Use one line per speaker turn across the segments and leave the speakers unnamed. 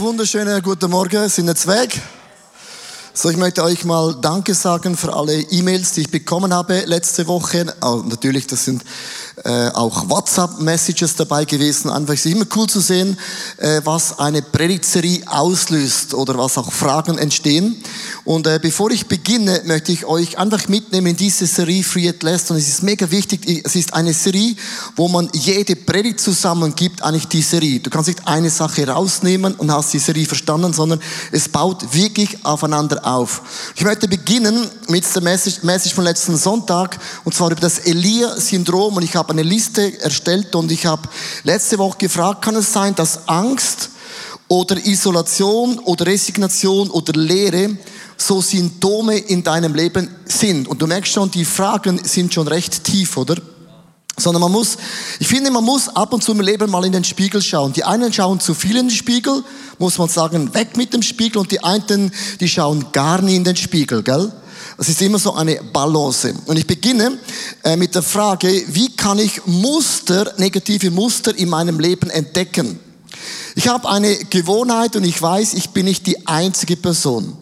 wunderschönen guten Morgen, sind jetzt weg. So, ich möchte euch mal Danke sagen für alle E-Mails, die ich bekommen habe letzte Woche. Oh, natürlich, das sind äh, auch WhatsApp-Messages dabei gewesen. Einfach ist immer cool zu sehen, äh, was eine Predigtserie auslöst oder was auch Fragen entstehen. Und äh, bevor ich beginne, möchte ich euch einfach mitnehmen in diese Serie Free at Last. Und es ist mega wichtig, es ist eine Serie, wo man jede Predigt zusammengibt, eigentlich die Serie. Du kannst nicht eine Sache rausnehmen und hast die Serie verstanden, sondern es baut wirklich aufeinander auf. Ich möchte beginnen mit der Message, Message von letzten Sonntag, und zwar über das Elia-Syndrom. Und ich habe eine Liste erstellt und ich habe letzte Woche gefragt, kann es sein, dass Angst oder Isolation oder Resignation oder Leere so Symptome in deinem Leben sind? Und du merkst schon, die Fragen sind schon recht tief, oder? Sondern man muss, ich finde, man muss ab und zu im Leben mal in den Spiegel schauen. Die einen schauen zu viel in den Spiegel, muss man sagen, weg mit dem Spiegel und die einen, die schauen gar nie in den Spiegel, gell? Es ist immer so eine Balance. Und ich beginne äh, mit der Frage, wie kann ich Muster, negative Muster in meinem Leben entdecken? Ich habe eine Gewohnheit und ich weiß, ich bin nicht die einzige Person.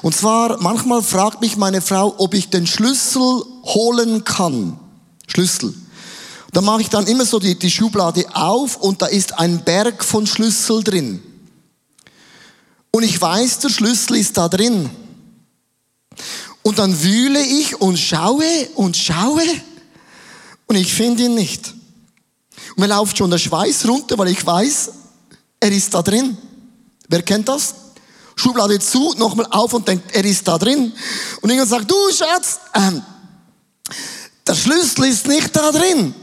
Und zwar, manchmal fragt mich meine Frau, ob ich den Schlüssel holen kann. Schlüssel. Da mache ich dann immer so die, die Schublade auf und da ist ein Berg von Schlüssel drin. Und ich weiß, der Schlüssel ist da drin. Und dann wühle ich und schaue und schaue und ich finde ihn nicht. Und mir läuft schon der Schweiß runter, weil ich weiß, er ist da drin. Wer kennt das? Schublade zu, nochmal auf und denkt, er ist da drin. Und irgendwann sagt, du Schatz, ähm, der Schlüssel ist nicht da drin.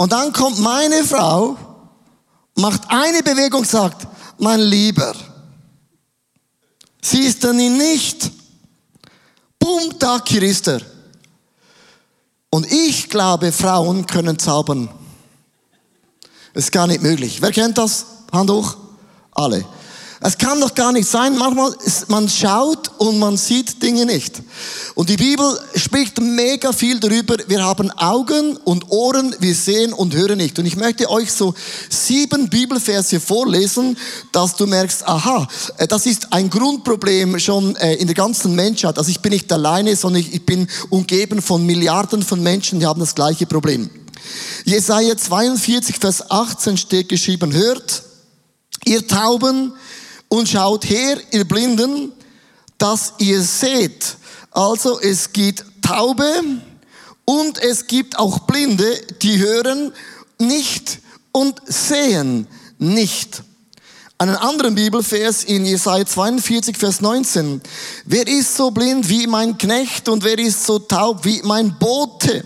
Und dann kommt meine Frau, macht eine Bewegung, sagt, mein Lieber, siehst du ihn nicht? Boom, da, hier ist er. Und ich glaube, Frauen können zaubern. Ist gar nicht möglich. Wer kennt das? Hand hoch. Alle. Es kann doch gar nicht sein. Manchmal, man schaut und man sieht Dinge nicht. Und die Bibel spricht mega viel darüber. Wir haben Augen und Ohren, wir sehen und hören nicht. Und ich möchte euch so sieben Bibelverse vorlesen, dass du merkst, aha, äh, das ist ein Grundproblem schon äh, in der ganzen Menschheit. Also ich bin nicht alleine, sondern ich bin umgeben von Milliarden von Menschen, die haben das gleiche Problem. Jesaja 42, Vers 18 steht geschrieben, hört, ihr Tauben, und schaut her, ihr Blinden, dass ihr seht. Also es gibt Taube und es gibt auch Blinde, die hören nicht und sehen nicht. Einen anderen Bibelvers in Jesaja 42, Vers 19. Wer ist so blind wie mein Knecht und wer ist so taub wie mein Bote?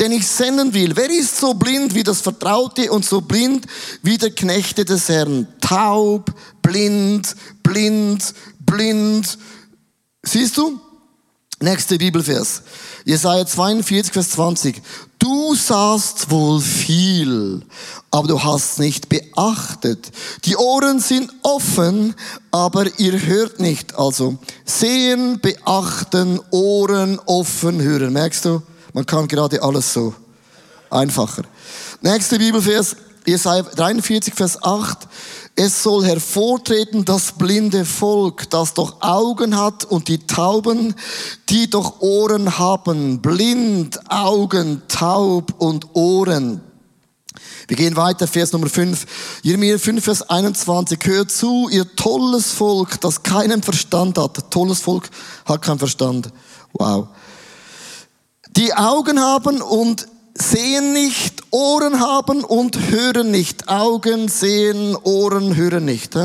Den ich senden will. Wer ist so blind wie das Vertraute und so blind wie der Knechte des Herrn? Taub, blind, blind, blind. Siehst du? Nächste Bibelvers. Jesaja 42, Vers 20. Du sahst wohl viel, aber du hast nicht beachtet. Die Ohren sind offen, aber ihr hört nicht. Also sehen, beachten, Ohren offen, hören. Merkst du? Man kann gerade alles so einfacher. Nächste Bibelvers, Jesaja 43, Vers 8. Es soll hervortreten das blinde Volk, das doch Augen hat und die Tauben, die doch Ohren haben. Blind, Augen, taub und Ohren. Wir gehen weiter, Vers Nummer 5. Jeremia 5, Vers 21. Hört zu, ihr tolles Volk, das keinen Verstand hat. Tolles Volk hat keinen Verstand. Wow die Augen haben und sehen nicht, Ohren haben und hören nicht. Augen sehen, Ohren hören nicht.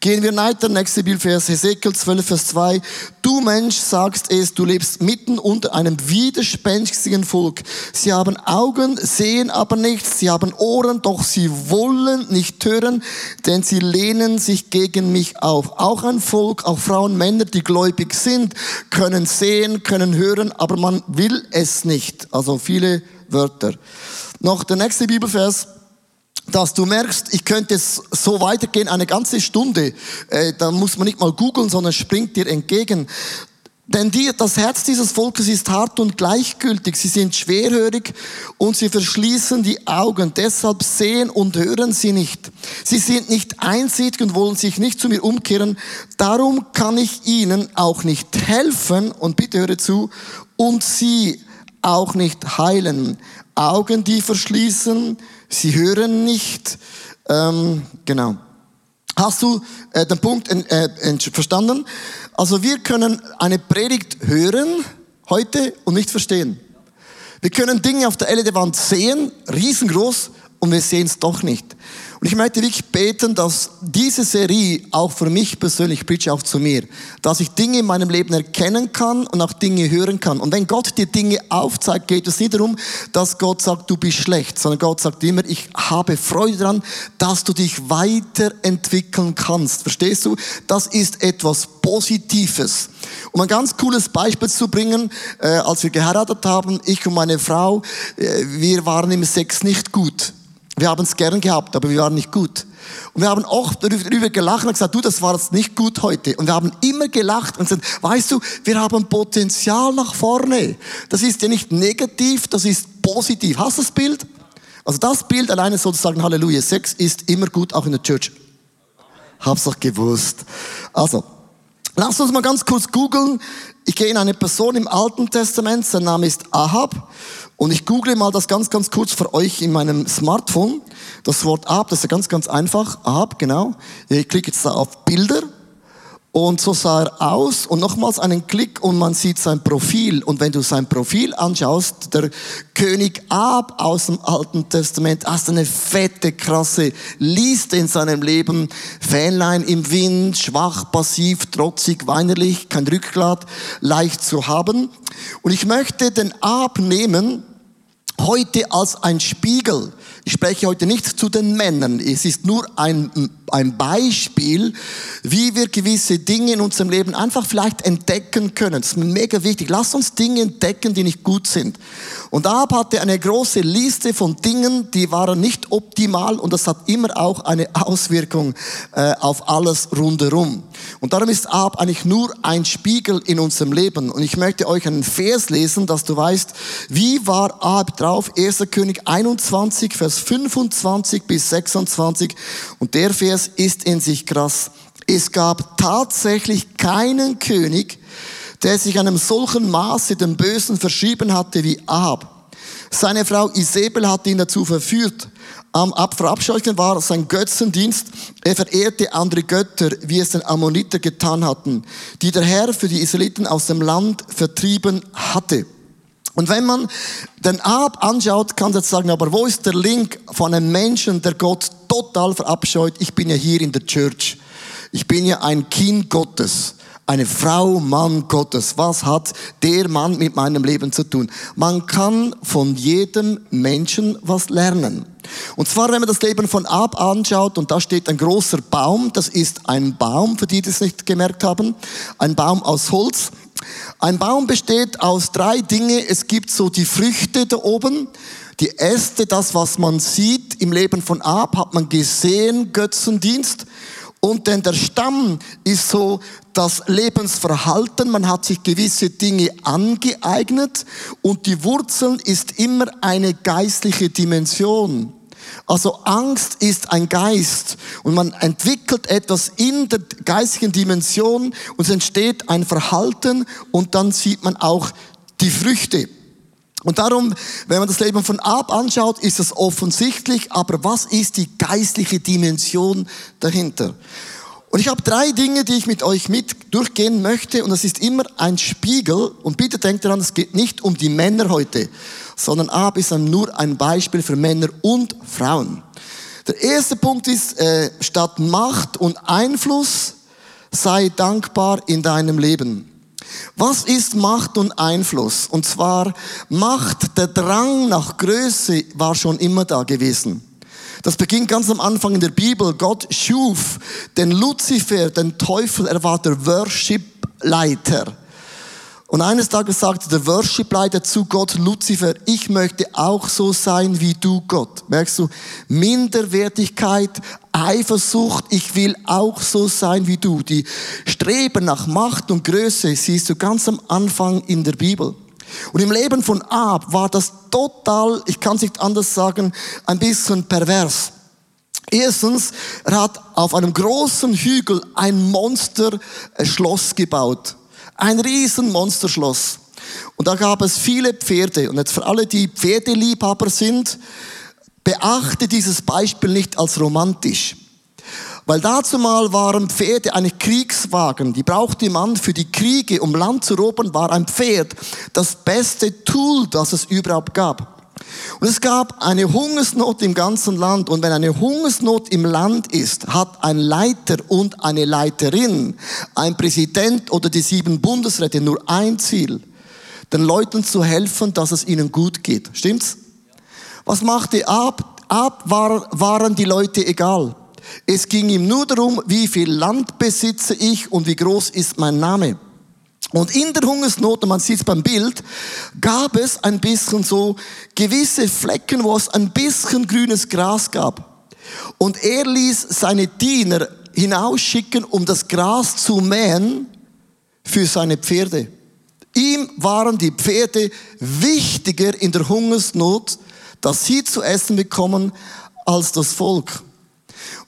Gehen wir weiter, nächste Bibelvers, Hesekiel 12, Vers 2. Du Mensch sagst es, du lebst mitten unter einem widerspenstigen Volk. Sie haben Augen, sehen aber nichts. Sie haben Ohren, doch sie wollen nicht hören, denn sie lehnen sich gegen mich auf. Auch ein Volk, auch Frauen, Männer, die gläubig sind, können sehen, können hören, aber man will es nicht. Also viele Wörter. Noch der nächste Bibelvers dass du merkst, ich könnte so weitergehen, eine ganze Stunde. Äh, da muss man nicht mal googeln, sondern springt dir entgegen. Denn die, das Herz dieses Volkes ist hart und gleichgültig. Sie sind schwerhörig und sie verschließen die Augen. Deshalb sehen und hören sie nicht. Sie sind nicht einsichtig und wollen sich nicht zu mir umkehren. Darum kann ich ihnen auch nicht helfen. Und bitte höre zu. Und sie auch nicht heilen. Augen, die verschließen. Sie hören nicht. Ähm, genau. Hast du äh, den Punkt äh, verstanden? Also wir können eine Predigt hören heute und nicht verstehen. Wir können Dinge auf der LED-Wand sehen, riesengroß, und wir sehen es doch nicht. Und ich möchte wirklich beten, dass diese Serie auch für mich persönlich, preach auch zu mir, dass ich Dinge in meinem Leben erkennen kann und auch Dinge hören kann. Und wenn Gott dir Dinge aufzeigt, geht es nicht darum, dass Gott sagt, du bist schlecht, sondern Gott sagt immer, ich habe Freude daran, dass du dich weiterentwickeln kannst. Verstehst du? Das ist etwas Positives. Um ein ganz cooles Beispiel zu bringen, äh, als wir geheiratet haben, ich und meine Frau, äh, wir waren im Sex nicht gut. Wir haben es gern gehabt, aber wir waren nicht gut. Und wir haben oft darüber gelacht und gesagt, du, das war jetzt nicht gut heute. Und wir haben immer gelacht und gesagt, weißt du, wir haben Potenzial nach vorne. Das ist ja nicht negativ, das ist positiv. Hast du das Bild? Also das Bild alleine sozusagen, Halleluja, Sex ist immer gut, auch in der Church. Hab's doch gewusst. Also, Lass uns mal ganz kurz googeln. Ich gehe in eine Person im Alten Testament, sein Name ist Ahab. Und ich google mal das ganz, ganz kurz für euch in meinem Smartphone. Das Wort Ahab, das ist ja ganz, ganz einfach. Ahab, genau. Ich klicke jetzt da auf Bilder. Und so sah er aus und nochmals einen Klick und man sieht sein Profil. Und wenn du sein Profil anschaust, der König Ab aus dem Alten Testament, hast eine fette, krasse Liste in seinem Leben. Fähnlein im Wind, schwach, passiv, trotzig, weinerlich, kein Rückgrat, leicht zu haben. Und ich möchte den Ab nehmen, heute als ein Spiegel. Ich spreche heute nicht zu den Männern. Es ist nur ein, ein Beispiel, wie wir gewisse Dinge in unserem Leben einfach vielleicht entdecken können. Das ist mega wichtig. Lass uns Dinge entdecken, die nicht gut sind. Und Ab hatte eine große Liste von Dingen, die waren nicht optimal und das hat immer auch eine Auswirkung äh, auf alles rundherum. Und darum ist Ab eigentlich nur ein Spiegel in unserem Leben. Und ich möchte euch einen Vers lesen, dass du weißt, wie war Ab drauf? 1. König 21, Vers 25 bis 26. Und der Vers ist in sich krass. Es gab tatsächlich keinen König, der sich einem solchen Maße dem Bösen verschrieben hatte wie Ahab. Seine Frau Isabel hatte ihn dazu verführt. Am Verabscheuchen war sein Götzendienst. Er verehrte andere Götter, wie es den Ammoniter getan hatten, die der Herr für die Israeliten aus dem Land vertrieben hatte. Und wenn man den Ab anschaut, kann man sagen, aber wo ist der Link von einem Menschen, der Gott total verabscheut? Ich bin ja hier in der Church. Ich bin ja ein Kind Gottes. Eine Frau, Mann Gottes. Was hat der Mann mit meinem Leben zu tun? Man kann von jedem Menschen was lernen. Und zwar, wenn man das Leben von Ab anschaut, und da steht ein großer Baum, das ist ein Baum, für die, die es nicht gemerkt haben, ein Baum aus Holz. Ein Baum besteht aus drei Dingen. Es gibt so die Früchte da oben, die Äste, das, was man sieht im Leben von Ab, hat man gesehen, Götzendienst. Und denn der Stamm ist so das Lebensverhalten, man hat sich gewisse Dinge angeeignet und die Wurzeln ist immer eine geistliche Dimension. Also Angst ist ein Geist und man entwickelt etwas in der geistigen Dimension und es entsteht ein Verhalten und dann sieht man auch die Früchte. Und darum, wenn man das Leben von Ab anschaut, ist es offensichtlich, aber was ist die geistliche Dimension dahinter? Und ich habe drei Dinge, die ich mit euch mit durchgehen möchte und das ist immer ein Spiegel und bitte denkt daran, es geht nicht um die Männer heute, sondern Ab ist nur ein Beispiel für Männer und Frauen. Der erste Punkt ist, äh, statt Macht und Einfluss sei dankbar in deinem Leben. Was ist Macht und Einfluss? Und zwar Macht, der Drang nach Größe war schon immer da gewesen. Das beginnt ganz am Anfang in der Bibel. Gott schuf den Luzifer, den Teufel, er war der Worship-Leiter. Und eines Tages sagte der Worship-Leiter zu Gott, Luzifer, ich möchte auch so sein wie du, Gott. Merkst du, Minderwertigkeit, Eifersucht, ich will auch so sein wie du. Die Streben nach Macht und Größe siehst du ganz am Anfang in der Bibel. Und im Leben von Ab war das total, ich kann es nicht anders sagen, ein bisschen pervers. Erstens, er hat auf einem großen Hügel ein Monsterschloss gebaut. Ein riesen Monsterschloss. Und da gab es viele Pferde. Und jetzt für alle, die Pferdeliebhaber sind, beachte dieses Beispiel nicht als romantisch. Weil dazu mal waren Pferde eine Kriegswagen. Die brauchte man für die Kriege, um Land zu erobern, war ein Pferd das beste Tool, das es überhaupt gab. Und es gab eine Hungersnot im ganzen Land. Und wenn eine Hungersnot im Land ist, hat ein Leiter und eine Leiterin, ein Präsident oder die sieben Bundesräte nur ein Ziel, den Leuten zu helfen, dass es ihnen gut geht. Stimmt's? Was machte Ab? Ab war, waren die Leute egal. Es ging ihm nur darum, wie viel Land besitze ich und wie groß ist mein Name. Und in der Hungersnot, und man sieht es beim Bild, gab es ein bisschen so gewisse Flecken, wo es ein bisschen grünes Gras gab. Und er ließ seine Diener hinausschicken, um das Gras zu mähen für seine Pferde. Ihm waren die Pferde wichtiger in der Hungersnot, dass sie zu essen bekommen, als das Volk.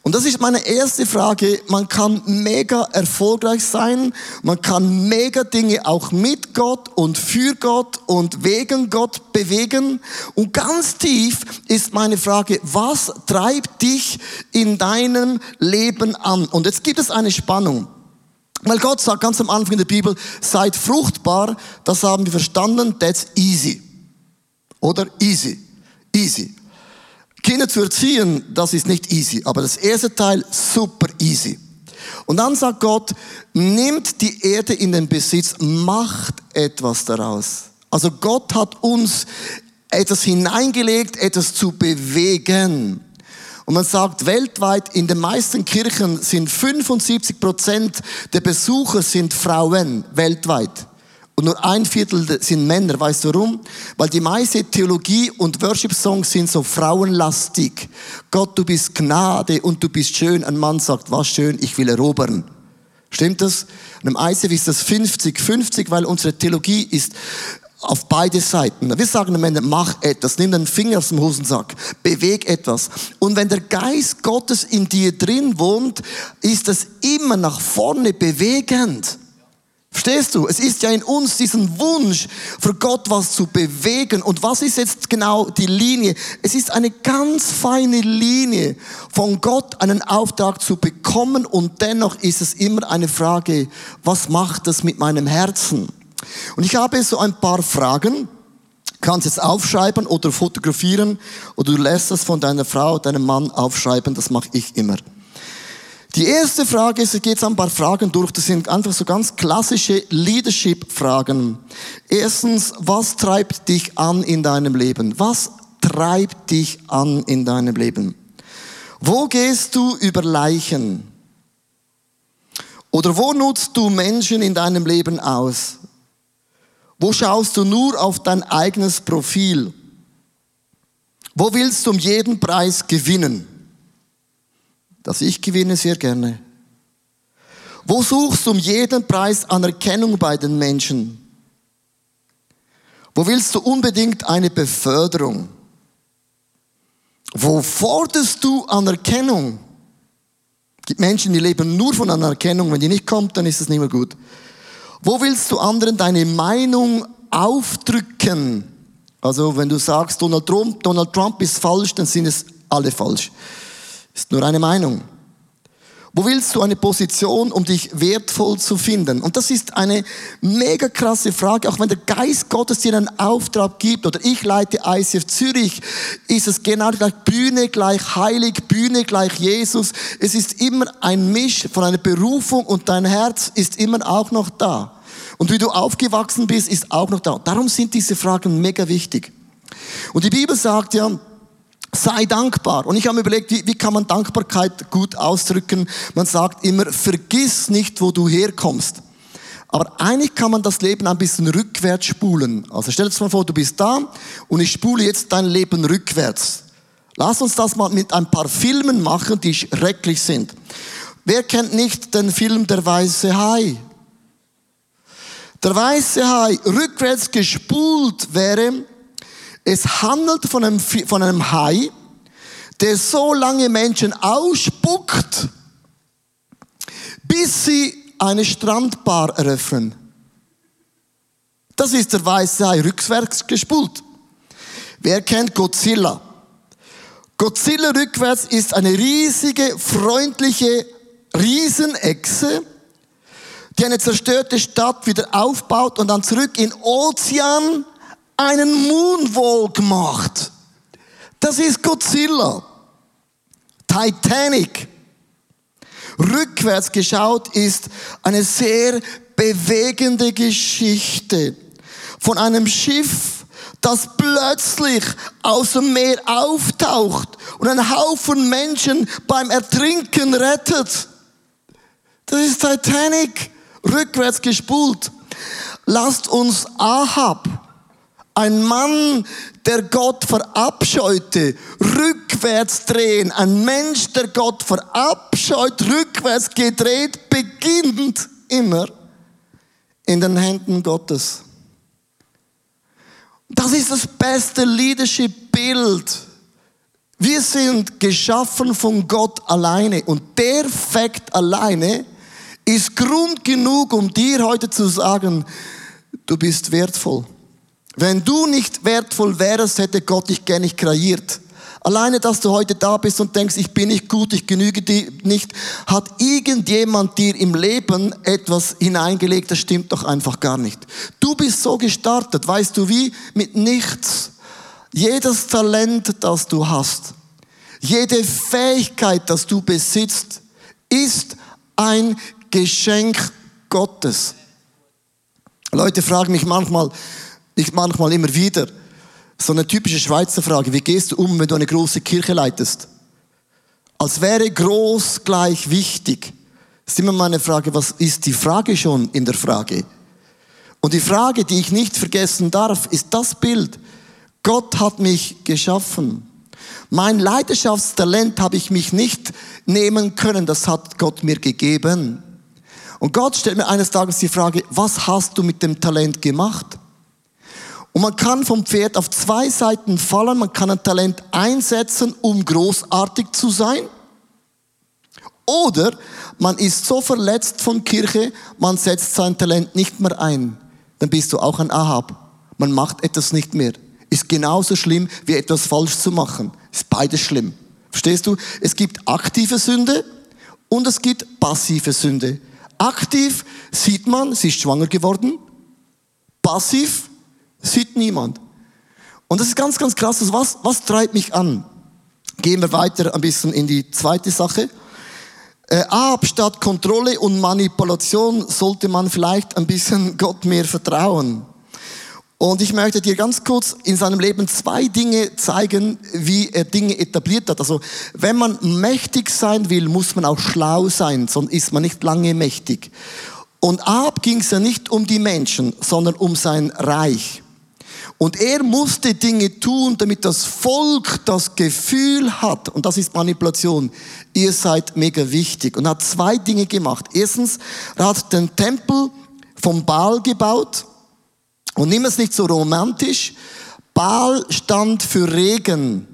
Und das ist meine erste Frage. Man kann mega erfolgreich sein. Man kann mega Dinge auch mit Gott und für Gott und wegen Gott bewegen. Und ganz tief ist meine Frage, was treibt dich in deinem Leben an? Und jetzt gibt es eine Spannung. Weil Gott sagt ganz am Anfang in der Bibel, seid fruchtbar, das haben wir verstanden, that's easy. Oder easy. Easy. Kinder zu erziehen, das ist nicht easy, aber das erste Teil super easy. Und dann sagt Gott, nimmt die Erde in den Besitz, macht etwas daraus. Also Gott hat uns etwas hineingelegt, etwas zu bewegen. Und man sagt, weltweit in den meisten Kirchen sind 75 Prozent der Besucher sind Frauen weltweit. Und nur ein Viertel sind Männer. Weißt du warum? Weil die meiste Theologie und Worship-Songs sind so frauenlastig. Gott, du bist Gnade und du bist schön. Ein Mann sagt, was schön, ich will erobern. Stimmt das? Und im ICF ist das 50-50, weil unsere Theologie ist auf beide Seiten. Wir sagen am Ende, mach etwas, nimm den Finger aus dem Hosensack, beweg etwas. Und wenn der Geist Gottes in dir drin wohnt, ist es immer nach vorne bewegend. Verstehst du? Es ist ja in uns diesen Wunsch, für Gott was zu bewegen. Und was ist jetzt genau die Linie? Es ist eine ganz feine Linie, von Gott einen Auftrag zu bekommen und dennoch ist es immer eine Frage, was macht das mit meinem Herzen? Und ich habe so ein paar Fragen, kannst jetzt aufschreiben oder fotografieren oder du lässt das von deiner Frau, deinem Mann aufschreiben, das mache ich immer. Die erste Frage ist, es geht ein paar Fragen durch, das sind einfach so ganz klassische Leadership-Fragen. Erstens, was treibt dich an in deinem Leben? Was treibt dich an in deinem Leben? Wo gehst du über Leichen? Oder wo nutzt du Menschen in deinem Leben aus? Wo schaust du nur auf dein eigenes Profil? Wo willst du um jeden Preis gewinnen? Dass ich gewinne sehr gerne. Wo suchst du um jeden Preis Anerkennung bei den Menschen? Wo willst du unbedingt eine Beförderung? Wo forderst du Anerkennung? Es gibt Menschen, die leben nur von Anerkennung. Wenn die nicht kommt, dann ist es nicht mehr gut. Wo willst du anderen deine Meinung aufdrücken? Also, wenn du sagst, Donald Trump, Donald Trump ist falsch, dann sind es alle falsch. Ist nur eine Meinung. Wo willst du eine Position, um dich wertvoll zu finden? Und das ist eine mega krasse Frage. Auch wenn der Geist Gottes dir einen Auftrag gibt oder ich leite ICF Zürich, ist es genau gleich Bühne gleich heilig, Bühne gleich Jesus. Es ist immer ein Misch von einer Berufung und dein Herz ist immer auch noch da. Und wie du aufgewachsen bist, ist auch noch da. Darum sind diese Fragen mega wichtig. Und die Bibel sagt ja, Sei dankbar. Und ich habe mir überlegt, wie, wie kann man Dankbarkeit gut ausdrücken? Man sagt immer, vergiss nicht, wo du herkommst. Aber eigentlich kann man das Leben ein bisschen rückwärts spulen. Also stell dir mal vor, du bist da und ich spule jetzt dein Leben rückwärts. Lass uns das mal mit ein paar Filmen machen, die schrecklich sind. Wer kennt nicht den Film Der weiße Hai? Der weiße Hai rückwärts gespult wäre, es handelt von einem, von einem Hai, der so lange Menschen ausspuckt, bis sie eine Strandbar eröffnen. Das ist der weiße Hai rückwärts gespult. Wer kennt Godzilla? Godzilla rückwärts ist eine riesige, freundliche Riesenechse, die eine zerstörte Stadt wieder aufbaut und dann zurück in Ozean einen Moonwalk macht. Das ist Godzilla. Titanic. Rückwärts geschaut ist eine sehr bewegende Geschichte von einem Schiff, das plötzlich aus dem Meer auftaucht und einen Haufen Menschen beim Ertrinken rettet. Das ist Titanic, rückwärts gespult. Lasst uns Ahab, ein Mann, der Gott verabscheute, rückwärts drehen. Ein Mensch, der Gott verabscheut, rückwärts gedreht, beginnt immer in den Händen Gottes. Das ist das beste Leadership-Bild. Wir sind geschaffen von Gott alleine und der Fakt alleine ist Grund genug, um dir heute zu sagen, du bist wertvoll. Wenn du nicht wertvoll wärst, hätte Gott dich gar nicht kreiert. Alleine, dass du heute da bist und denkst, ich bin nicht gut, ich genüge dir nicht, hat irgendjemand dir im Leben etwas hineingelegt, das stimmt doch einfach gar nicht. Du bist so gestartet, weißt du wie? Mit nichts. Jedes Talent, das du hast, jede Fähigkeit, das du besitzt, ist ein Geschenk Gottes. Leute fragen mich manchmal, ich manchmal immer wieder, so eine typische Schweizer Frage, wie gehst du um, wenn du eine große Kirche leitest? Als wäre groß gleich wichtig. Ist immer meine Frage, was ist die Frage schon in der Frage? Und die Frage, die ich nicht vergessen darf, ist das Bild. Gott hat mich geschaffen. Mein Leidenschaftstalent habe ich mich nicht nehmen können, das hat Gott mir gegeben. Und Gott stellt mir eines Tages die Frage, was hast du mit dem Talent gemacht? Und man kann vom Pferd auf zwei Seiten fallen. Man kann ein Talent einsetzen, um großartig zu sein. Oder man ist so verletzt von Kirche, man setzt sein Talent nicht mehr ein. Dann bist du auch ein Ahab. Man macht etwas nicht mehr. Ist genauso schlimm, wie etwas falsch zu machen. Ist beides schlimm. Verstehst du? Es gibt aktive Sünde und es gibt passive Sünde. Aktiv sieht man, sie ist schwanger geworden. Passiv sieht niemand. Und das ist ganz, ganz krass. Also was, was treibt mich an? Gehen wir weiter ein bisschen in die zweite Sache. Äh, ab statt Kontrolle und Manipulation sollte man vielleicht ein bisschen Gott mehr vertrauen. Und ich möchte dir ganz kurz in seinem Leben zwei Dinge zeigen, wie er Dinge etabliert hat. Also, wenn man mächtig sein will, muss man auch schlau sein, sonst ist man nicht lange mächtig. Und Ab ging es ja nicht um die Menschen, sondern um sein Reich. Und er musste Dinge tun, damit das Volk das Gefühl hat, und das ist Manipulation, ihr seid mega wichtig. Und hat zwei Dinge gemacht. Erstens, er hat den Tempel vom Baal gebaut. Und nimm es nicht so romantisch. Baal stand für Regen.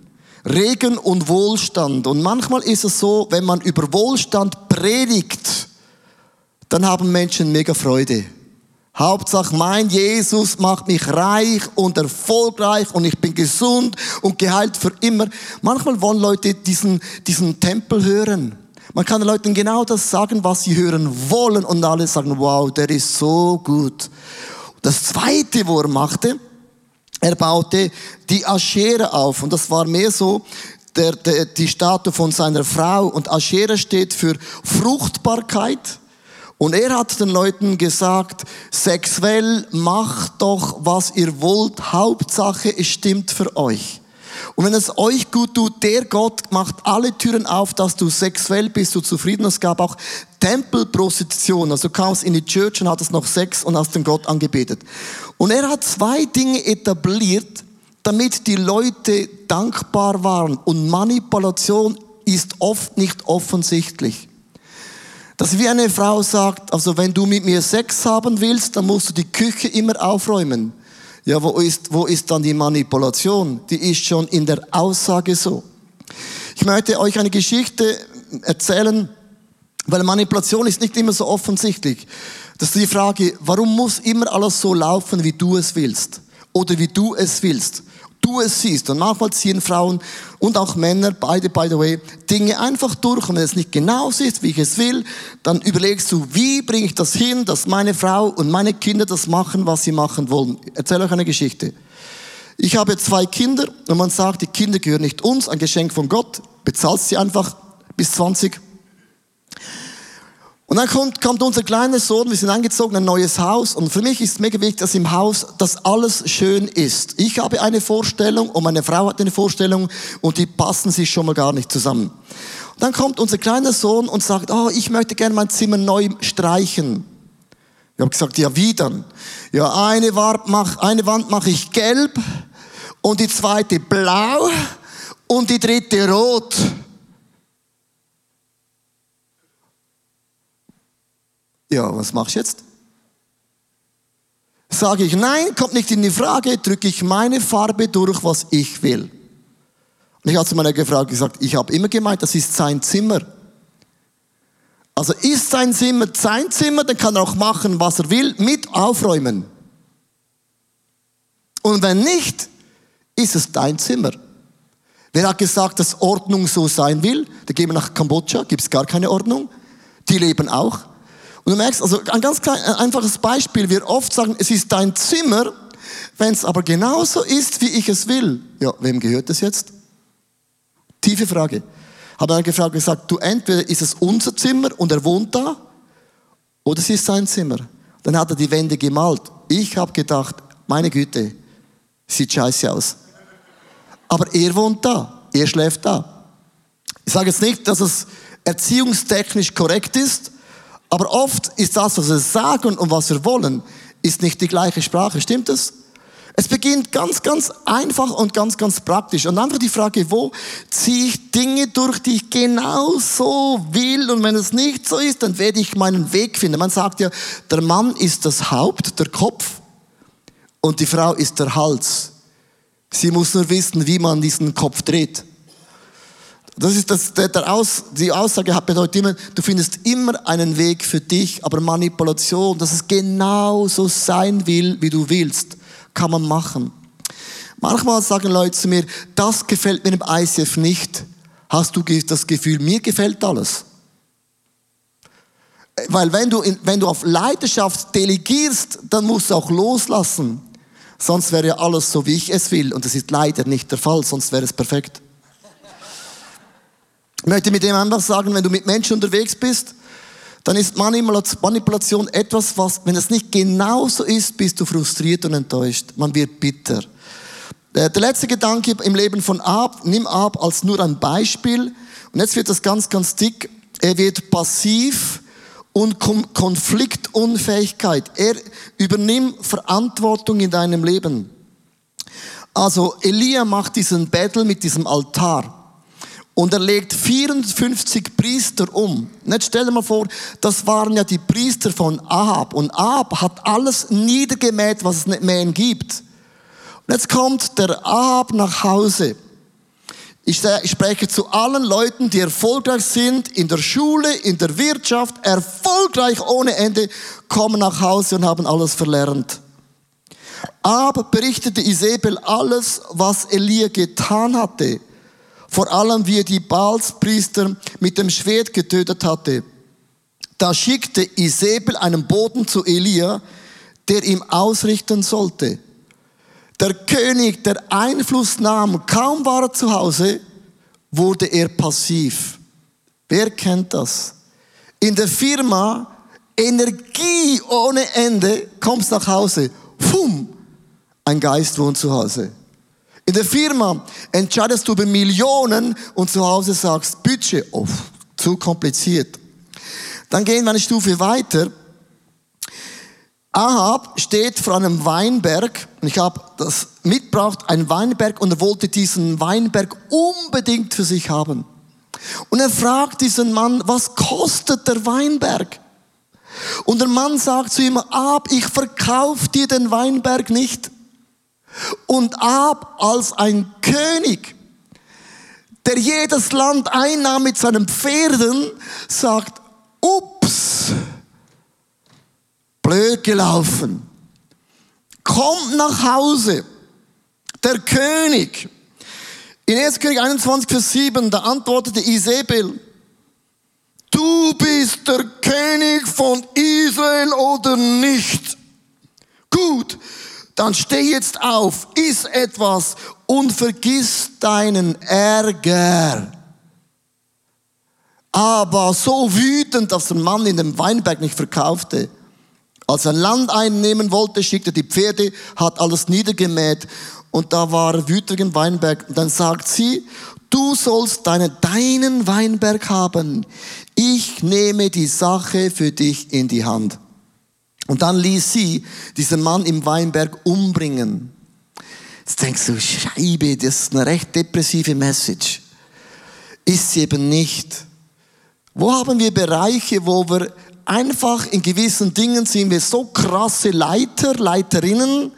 Regen und Wohlstand. Und manchmal ist es so, wenn man über Wohlstand predigt, dann haben Menschen mega Freude. Hauptsache, mein Jesus macht mich reich und erfolgreich und ich bin gesund und geheilt für immer. Manchmal wollen Leute diesen, diesen Tempel hören. Man kann den Leuten genau das sagen, was sie hören wollen und alle sagen, wow, der ist so gut. Das zweite, wo er machte, er baute die Aschere auf und das war mehr so, der, der, die Statue von seiner Frau und Aschere steht für Fruchtbarkeit und er hat den Leuten gesagt, sexuell macht doch, was ihr wollt, Hauptsache es stimmt für euch. Und wenn es euch gut tut, der Gott macht alle Türen auf, dass du sexuell bist, du zufrieden. Es gab auch Tempelprostitution. Also du kamst in die Church und hattest noch Sex und hast den Gott angebetet. Und er hat zwei Dinge etabliert, damit die Leute dankbar waren. Und Manipulation ist oft nicht offensichtlich. Dass wie eine Frau sagt, also wenn du mit mir Sex haben willst, dann musst du die Küche immer aufräumen. Ja, wo ist, wo ist dann die Manipulation? Die ist schon in der Aussage so. Ich möchte euch eine Geschichte erzählen, weil Manipulation ist nicht immer so offensichtlich. Das ist die Frage, warum muss immer alles so laufen, wie du es willst? Oder wie du es willst? Du es siehst. Und manchmal ziehen Frauen und auch Männer, beide, by the way, Dinge einfach durch. Und wenn es nicht genau ist, wie ich es will, dann überlegst du, wie bringe ich das hin, dass meine Frau und meine Kinder das machen, was sie machen wollen. Ich erzähle euch eine Geschichte. Ich habe zwei Kinder und man sagt, die Kinder gehören nicht uns, ein Geschenk von Gott, bezahlst sie einfach bis 20 und dann kommt, kommt unser kleiner Sohn, wir sind eingezogen in ein neues Haus und für mich ist mega wichtig, dass im Haus das alles schön ist. Ich habe eine Vorstellung und meine Frau hat eine Vorstellung und die passen sich schon mal gar nicht zusammen. Und dann kommt unser kleiner Sohn und sagt, oh, ich möchte gerne mein Zimmer neu streichen. Ich habe gesagt, ja wie dann? Ja, eine Wand mache eine Wand mache ich gelb und die zweite blau und die dritte rot. Ja, was machst du jetzt? Sage ich nein, kommt nicht in die Frage, drücke ich meine Farbe durch, was ich will. Und ich habe zu meiner Frau gesagt, ich habe immer gemeint, das ist sein Zimmer. Also ist sein Zimmer sein Zimmer, dann kann er auch machen, was er will, mit aufräumen. Und wenn nicht, ist es dein Zimmer. Wer hat gesagt, dass Ordnung so sein will? Da gehen wir nach Kambodscha, gibt es gar keine Ordnung. Die leben auch. Und du merkst, also ein ganz klein, ein einfaches Beispiel, wir oft sagen, es ist dein Zimmer, wenn es aber genauso ist, wie ich es will. Ja, wem gehört es jetzt? Tiefe Frage. Habe eine Frau gesagt, du entweder ist es unser Zimmer und er wohnt da, oder es ist sein Zimmer. Dann hat er die Wände gemalt. Ich habe gedacht, meine Güte, sieht scheiße aus. Aber er wohnt da, er schläft da. Ich sage jetzt nicht, dass es erziehungstechnisch korrekt ist, aber oft ist das, was wir sagen und was wir wollen, ist nicht die gleiche Sprache. Stimmt es? Es beginnt ganz, ganz einfach und ganz, ganz praktisch. Und einfach die Frage, wo ziehe ich Dinge durch, die ich genau so will? Und wenn es nicht so ist, dann werde ich meinen Weg finden. Man sagt ja, der Mann ist das Haupt, der Kopf und die Frau ist der Hals. Sie muss nur wissen, wie man diesen Kopf dreht. Das ist das, der, der Aus, die Aussage hat bedeutet immer, du findest immer einen Weg für dich, aber Manipulation, dass es genau so sein will, wie du willst, kann man machen. Manchmal sagen Leute zu mir, das gefällt mir im ICF nicht. Hast du das Gefühl, mir gefällt alles? Weil wenn du, wenn du auf Leidenschaft delegierst, dann musst du auch loslassen. Sonst wäre ja alles so, wie ich es will. Und das ist leider nicht der Fall, sonst wäre es perfekt. Ich möchte mit dem einfach sagen, wenn du mit Menschen unterwegs bist, dann ist Manipulation etwas, was, wenn es nicht genauso ist, bist du frustriert und enttäuscht. Man wird bitter. Der letzte Gedanke im Leben von Ab, nimm Ab als nur ein Beispiel. Und jetzt wird das ganz, ganz dick. Er wird passiv und Konfliktunfähigkeit. Er übernimmt Verantwortung in deinem Leben. Also Elia macht diesen Battle mit diesem Altar. Und er legt 54 Priester um. Jetzt stell dir mal vor, das waren ja die Priester von Ahab. Und Ahab hat alles niedergemäht, was es nicht mehr gibt. Und jetzt kommt der Ahab nach Hause. Ich spreche zu allen Leuten, die erfolgreich sind, in der Schule, in der Wirtschaft, erfolgreich ohne Ende, kommen nach Hause und haben alles verlernt. Ahab berichtete Isabel alles, was Elia getan hatte vor allem wie er die Baalspriester mit dem Schwert getötet hatte. Da schickte Isabel einen Boten zu Elia, der ihm ausrichten sollte. Der König, der Einfluss nahm, kaum war er zu Hause, wurde er passiv. Wer kennt das? In der Firma Energie ohne Ende, kommst nach Hause, Fum, ein Geist wohnt zu Hause. In der Firma entscheidest du über Millionen und zu Hause sagst, Budget, oh, zu kompliziert. Dann gehen wir eine Stufe weiter. Ahab steht vor einem Weinberg ich habe das mitgebracht, ein Weinberg und er wollte diesen Weinberg unbedingt für sich haben. Und er fragt diesen Mann, was kostet der Weinberg? Und der Mann sagt zu ihm, Ab, ich verkaufe dir den Weinberg nicht. Und Ab als ein König, der jedes Land einnahm mit seinen Pferden, sagt, ups, blöd gelaufen. Kommt nach Hause. Der König. In 1. König 21, Vers 7, da antwortete Isabel, du bist der König von Israel oder nicht? Gut, dann steh jetzt auf, iss etwas und vergiss deinen Ärger. Aber so wütend, dass der Mann in dem Weinberg nicht verkaufte. Als er Land einnehmen wollte, schickte die Pferde, hat alles niedergemäht und da war er wütend im Weinberg. Und dann sagt sie, du sollst deine, deinen Weinberg haben. Ich nehme die Sache für dich in die Hand. Und dann ließ sie diesen Mann im Weinberg umbringen. Jetzt denkst du, Scheibe, das ist eine recht depressive Message. Ist sie eben nicht. Wo haben wir Bereiche, wo wir einfach in gewissen Dingen sind wir so krasse Leiter, Leiterinnen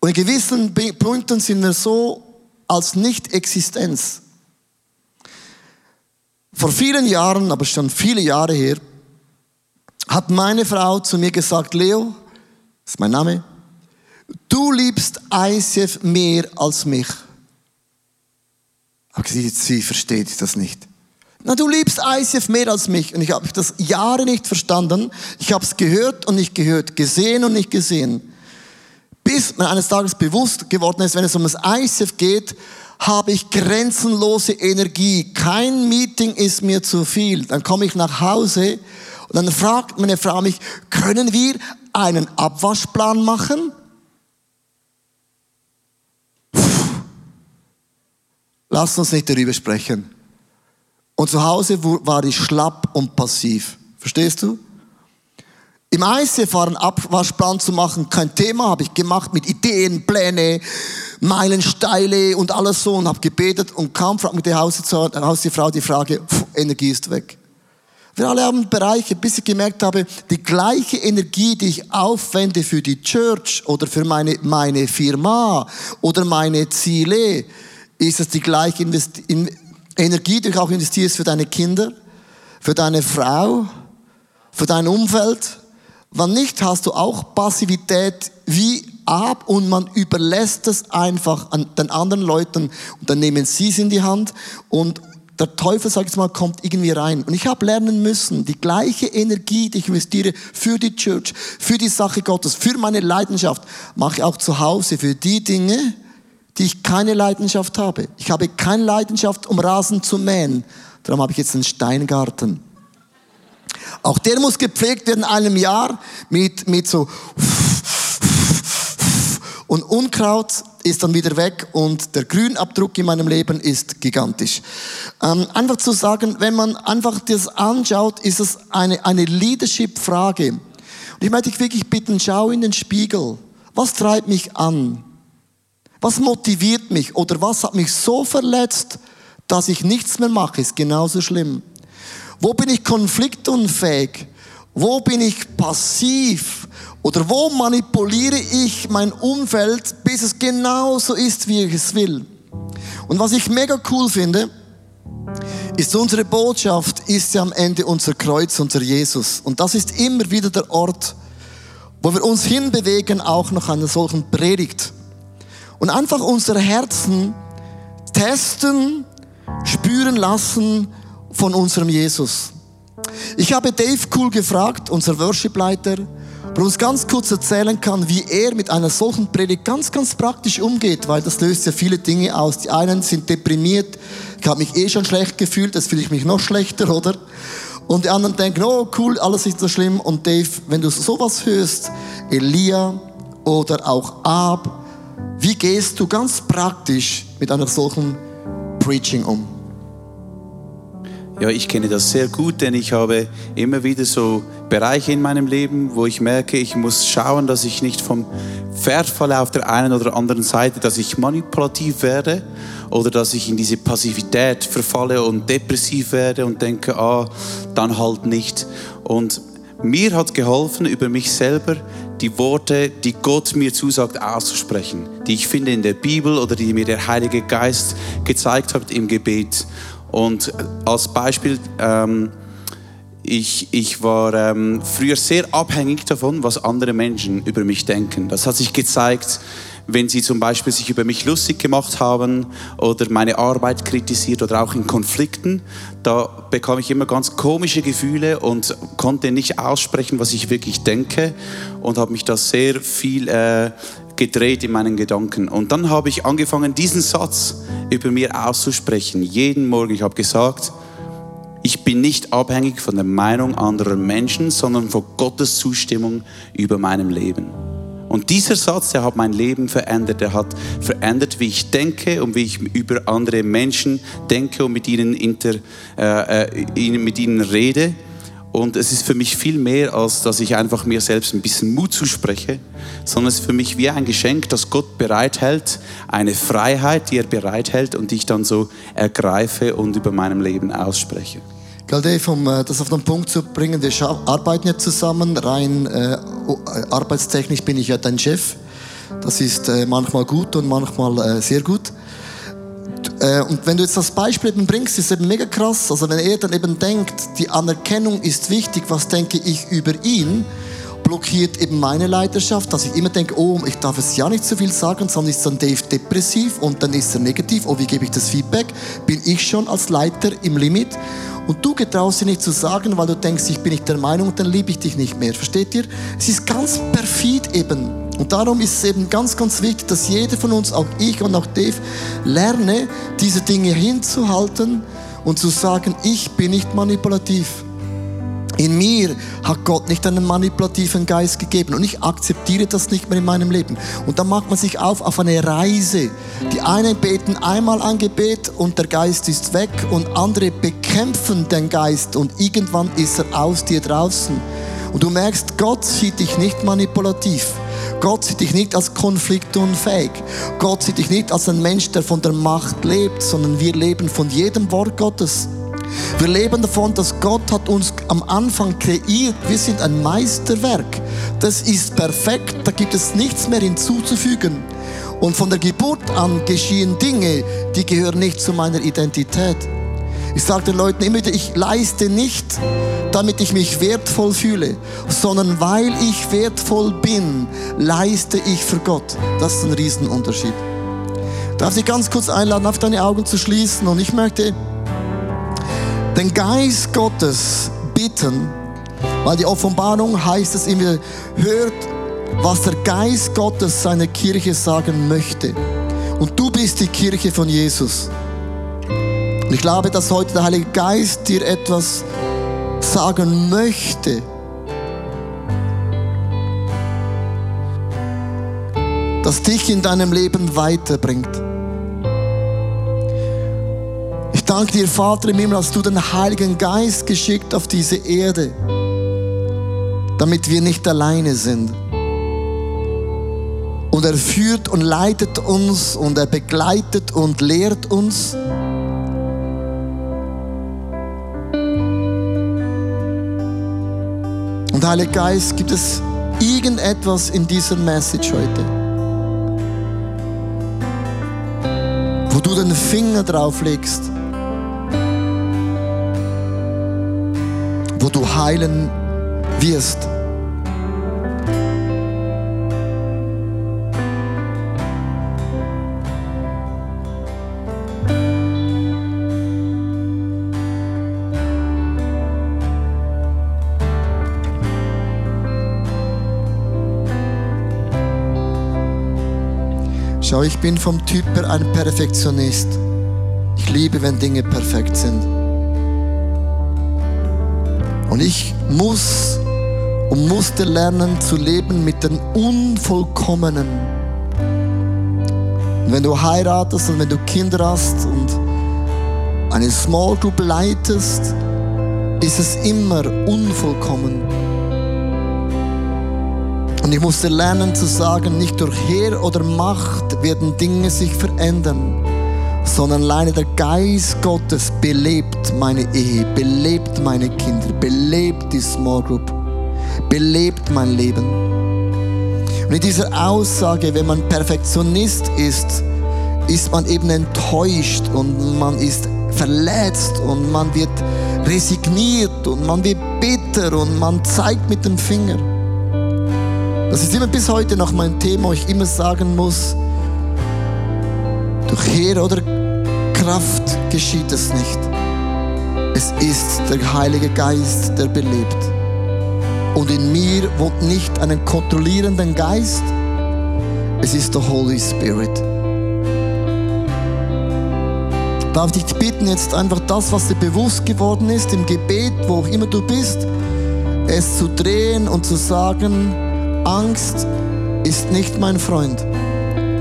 und in gewissen Punkten sind wir so als Nicht-Existenz. Vor vielen Jahren, aber schon viele Jahre her, hat meine Frau zu mir gesagt, Leo, das ist mein Name, du liebst ICF mehr als mich. Aber sie, versteht das nicht. Na, du liebst ICF mehr als mich. Und ich habe das Jahre nicht verstanden. Ich habe es gehört und nicht gehört, gesehen und nicht gesehen. Bis mir eines Tages bewusst geworden ist, wenn es um das ICF geht, habe ich grenzenlose Energie. Kein Meeting ist mir zu viel. Dann komme ich nach Hause und dann fragt meine Frau mich, können wir einen Abwaschplan machen? Lass uns nicht darüber sprechen. Und zu Hause war ich schlapp und passiv. Verstehst du? Im ICF war Abwaschplan zu machen kein Thema, habe ich gemacht mit Ideen, Pläne, Meilensteile und alles so und habe gebetet und kaum fragt mir die Hausfrau die Frage, Energie ist weg. Wir alle haben Bereiche, bis ich gemerkt habe, die gleiche Energie, die ich aufwende für die Church oder für meine, meine Firma oder meine Ziele, ist es die gleiche Investi Energie, die du auch investierst für deine Kinder, für deine Frau, für dein Umfeld. Wann nicht, hast du auch Passivität wie ab und man überlässt es einfach an den anderen Leuten und dann nehmen sie es in die Hand und der Teufel, sag ich mal, kommt irgendwie rein. Und ich habe lernen müssen, die gleiche Energie, die ich investiere für die Church, für die Sache Gottes, für meine Leidenschaft, mache ich auch zu Hause für die Dinge, die ich keine Leidenschaft habe. Ich habe keine Leidenschaft, um Rasen zu mähen. Darum habe ich jetzt einen Steingarten. Auch der muss gepflegt werden in einem Jahr mit, mit so und Unkraut ist dann wieder weg und der Grünabdruck in meinem Leben ist gigantisch. Ähm, einfach zu sagen, wenn man einfach das anschaut, ist es eine, eine Leadership-Frage. Und ich möchte dich wirklich bitten, schau in den Spiegel. Was treibt mich an? Was motiviert mich oder was hat mich so verletzt, dass ich nichts mehr mache, ist genauso schlimm. Wo bin ich konfliktunfähig? Wo bin ich passiv? Oder wo manipuliere ich mein Umfeld, bis es genauso ist, wie ich es will? Und was ich mega cool finde, ist unsere Botschaft, ist ja am Ende unser Kreuz, unser Jesus. Und das ist immer wieder der Ort, wo wir uns hinbewegen, auch nach einer solchen Predigt und einfach unsere Herzen testen, spüren lassen von unserem Jesus. Ich habe Dave Cool gefragt, unser Worshipleiter, ob er uns ganz kurz erzählen kann, wie er mit einer solchen Predigt ganz, ganz praktisch umgeht, weil das löst ja viele Dinge aus. Die einen sind deprimiert, ich habe mich eh schon schlecht gefühlt, jetzt fühle ich mich noch schlechter, oder? Und die anderen denken, oh cool, alles ist so schlimm. Und Dave, wenn du sowas hörst, Elia oder auch Ab, wie gehst du ganz praktisch mit einer solchen Preaching um?
Ja, ich kenne das sehr gut, denn ich habe immer wieder so Bereiche in meinem Leben, wo ich merke, ich muss schauen, dass ich nicht vom Pferd falle auf der einen oder anderen Seite, dass ich manipulativ werde oder dass ich in diese Passivität verfalle und depressiv werde und denke, ah, dann halt nicht. Und mir hat geholfen, über mich selber die Worte, die Gott mir zusagt, auszusprechen, die ich finde in der Bibel oder die mir der Heilige Geist gezeigt hat im Gebet. Und als Beispiel, ähm, ich, ich war ähm, früher sehr abhängig davon, was andere Menschen über mich denken. Das hat sich gezeigt, wenn sie zum Beispiel sich über mich lustig gemacht haben oder meine Arbeit kritisiert oder auch in Konflikten, da bekam ich immer ganz komische Gefühle und konnte nicht aussprechen, was ich wirklich denke und habe mich da sehr viel äh, gedreht in meinen Gedanken. Und dann habe ich angefangen, diesen Satz über mir auszusprechen. Jeden Morgen. Ich habe gesagt, ich bin nicht abhängig von der Meinung anderer Menschen, sondern von Gottes Zustimmung über meinem Leben. Und dieser Satz, der hat mein Leben verändert. Der hat verändert, wie ich denke und wie ich über andere Menschen denke und mit ihnen, inter, äh, äh, mit ihnen rede. Und es ist für mich viel mehr, als dass ich einfach mir selbst ein bisschen Mut zuspreche, sondern es ist für mich wie ein Geschenk, das Gott bereithält, eine Freiheit, die er bereithält und die ich dann so ergreife und über meinem Leben ausspreche.
Dave, um äh, das auf den Punkt zu bringen, wir arbeiten ja zusammen, rein äh, arbeitstechnisch bin ich ja dein Chef. Das ist äh, manchmal gut und manchmal äh, sehr gut. Äh, und wenn du jetzt das Beispiel eben bringst, ist eben mega krass. Also wenn er dann eben denkt, die Anerkennung ist wichtig, was denke ich über ihn, blockiert eben meine Leidenschaft, dass ich immer denke, oh, ich darf es ja nicht so viel sagen, sondern ist dann Dave depressiv und dann ist er negativ. Oh, wie gebe ich das Feedback? Bin ich schon als Leiter im Limit? Und du getraust dir nicht zu sagen, weil du denkst, ich bin nicht der Meinung, dann liebe ich dich nicht mehr. Versteht ihr? Es ist ganz perfid eben. Und darum ist es eben ganz, ganz wichtig, dass jeder von uns, auch ich und auch Dave, lerne, diese Dinge hinzuhalten und zu sagen, ich bin nicht manipulativ. In mir hat Gott nicht einen manipulativen Geist gegeben und ich akzeptiere das nicht mehr in meinem Leben. Und dann macht man sich auf auf eine Reise. Die einen beten einmal ein Gebet und der Geist ist weg und andere bekämpfen den Geist und irgendwann ist er aus dir draußen. Und du merkst, Gott sieht dich nicht manipulativ. Gott sieht dich nicht als konfliktunfähig. Gott sieht dich nicht als ein Mensch, der von der Macht lebt, sondern wir leben von jedem Wort Gottes. Wir leben davon, dass Gott hat uns am Anfang kreiert. Wir sind ein Meisterwerk. Das ist perfekt. Da gibt es nichts mehr hinzuzufügen. Und von der Geburt an geschehen Dinge, die gehören nicht zu meiner Identität. Ich sage den Leuten immer wieder, ich leiste nicht, damit ich mich wertvoll fühle, sondern weil ich wertvoll bin, leiste ich für Gott. Das ist ein Riesenunterschied. Darf ich ganz kurz einladen, auf deine Augen zu schließen und ich möchte den Geist Gottes bitten, weil die Offenbarung heißt es immer, hört, was der Geist Gottes seiner Kirche sagen möchte. Und du bist die Kirche von Jesus. Und ich glaube, dass heute der Heilige Geist dir etwas sagen möchte. Das dich in deinem Leben weiterbringt. Danke dir, Vater im Himmel, dass du den Heiligen Geist geschickt auf diese Erde, damit wir nicht alleine sind. Und er führt und leitet uns und er begleitet und lehrt uns. Und Heiliger Geist, gibt es irgendetwas in dieser Message heute, wo du den Finger drauf legst, heilen wirst? Schau, ich bin vom Typ her ein Perfektionist. Ich liebe, wenn Dinge perfekt sind. Und ich muss und musste lernen zu leben mit den Unvollkommenen. Und wenn du heiratest und wenn du Kinder hast und eine Small Group leitest, ist es immer unvollkommen. Und ich musste lernen zu sagen, nicht durch Heer oder Macht werden Dinge sich verändern, sondern alleine der Geist Gottes belebt meine Ehe, belebt meine Kinder, belebt die Small Group, belebt mein Leben. Und in dieser Aussage, wenn man Perfektionist ist, ist man eben enttäuscht und man ist verletzt und man wird resigniert und man wird bitter und man zeigt mit dem Finger. Das ist immer bis heute noch mein Thema, ich immer sagen muss, durch Heer oder Kraft geschieht es nicht. Es ist der Heilige Geist, der belebt. Und in mir wohnt nicht einen kontrollierenden Geist, es ist der Holy Spirit. Darf ich dich bitten, jetzt einfach das, was dir bewusst geworden ist, im Gebet, wo auch immer du bist, es zu drehen und zu sagen, Angst ist nicht mein Freund.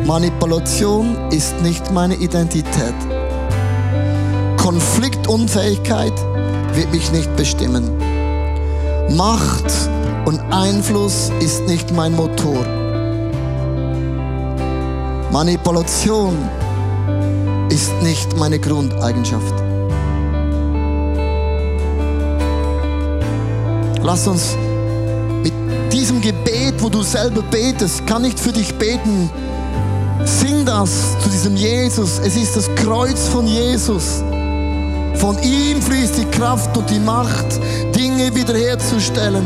Manipulation ist nicht meine Identität. Konfliktunfähigkeit wird mich nicht bestimmen. Macht und Einfluss ist nicht mein Motor. Manipulation ist nicht meine Grundeigenschaft. Lass uns mit diesem Gebet, wo du selber betest, kann ich für dich beten. Sing das zu diesem Jesus. Es ist das Kreuz von Jesus. Von ihm fließt die Kraft und die Macht, Dinge wiederherzustellen.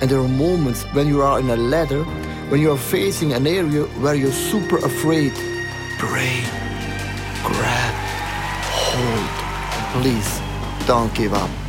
And there are moments when you are in a ladder, when you are facing an area where you're super afraid. Pray, grab, hold. Please don't give up.